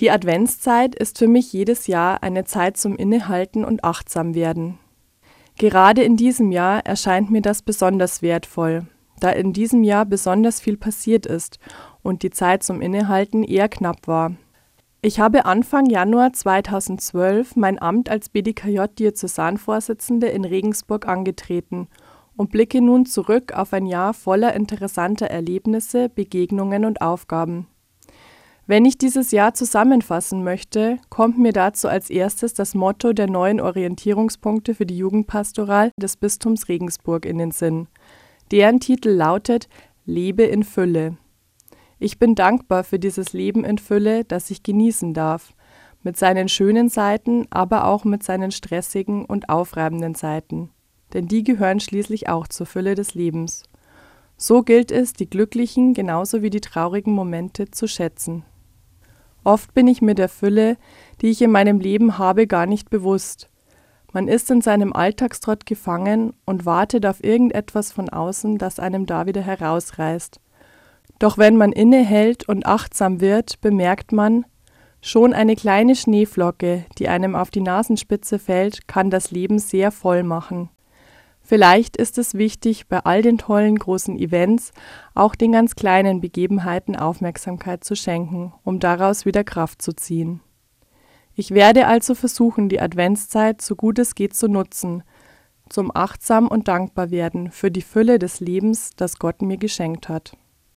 Die Adventszeit ist für mich jedes Jahr eine Zeit zum Innehalten und Achtsamwerden. Gerade in diesem Jahr erscheint mir das besonders wertvoll, da in diesem Jahr besonders viel passiert ist und die Zeit zum Innehalten eher knapp war. Ich habe Anfang Januar 2012 mein Amt als BDKJ-Diözesanvorsitzende in Regensburg angetreten und blicke nun zurück auf ein Jahr voller interessanter Erlebnisse, Begegnungen und Aufgaben. Wenn ich dieses Jahr zusammenfassen möchte, kommt mir dazu als erstes das Motto der neuen Orientierungspunkte für die Jugendpastoral des Bistums Regensburg in den Sinn. Deren Titel lautet Lebe in Fülle. Ich bin dankbar für dieses Leben in Fülle, das ich genießen darf, mit seinen schönen Seiten, aber auch mit seinen stressigen und aufreibenden Seiten. Denn die gehören schließlich auch zur Fülle des Lebens. So gilt es, die glücklichen genauso wie die traurigen Momente zu schätzen. Oft bin ich mir der Fülle, die ich in meinem Leben habe, gar nicht bewusst. Man ist in seinem Alltagstrott gefangen und wartet auf irgendetwas von außen, das einem da wieder herausreißt. Doch wenn man innehält und achtsam wird, bemerkt man, schon eine kleine Schneeflocke, die einem auf die Nasenspitze fällt, kann das Leben sehr voll machen. Vielleicht ist es wichtig, bei all den tollen großen Events auch den ganz kleinen Begebenheiten Aufmerksamkeit zu schenken, um daraus wieder Kraft zu ziehen. Ich werde also versuchen, die Adventszeit so gut es geht zu nutzen, zum achtsam und dankbar werden für die Fülle des Lebens, das Gott mir geschenkt hat.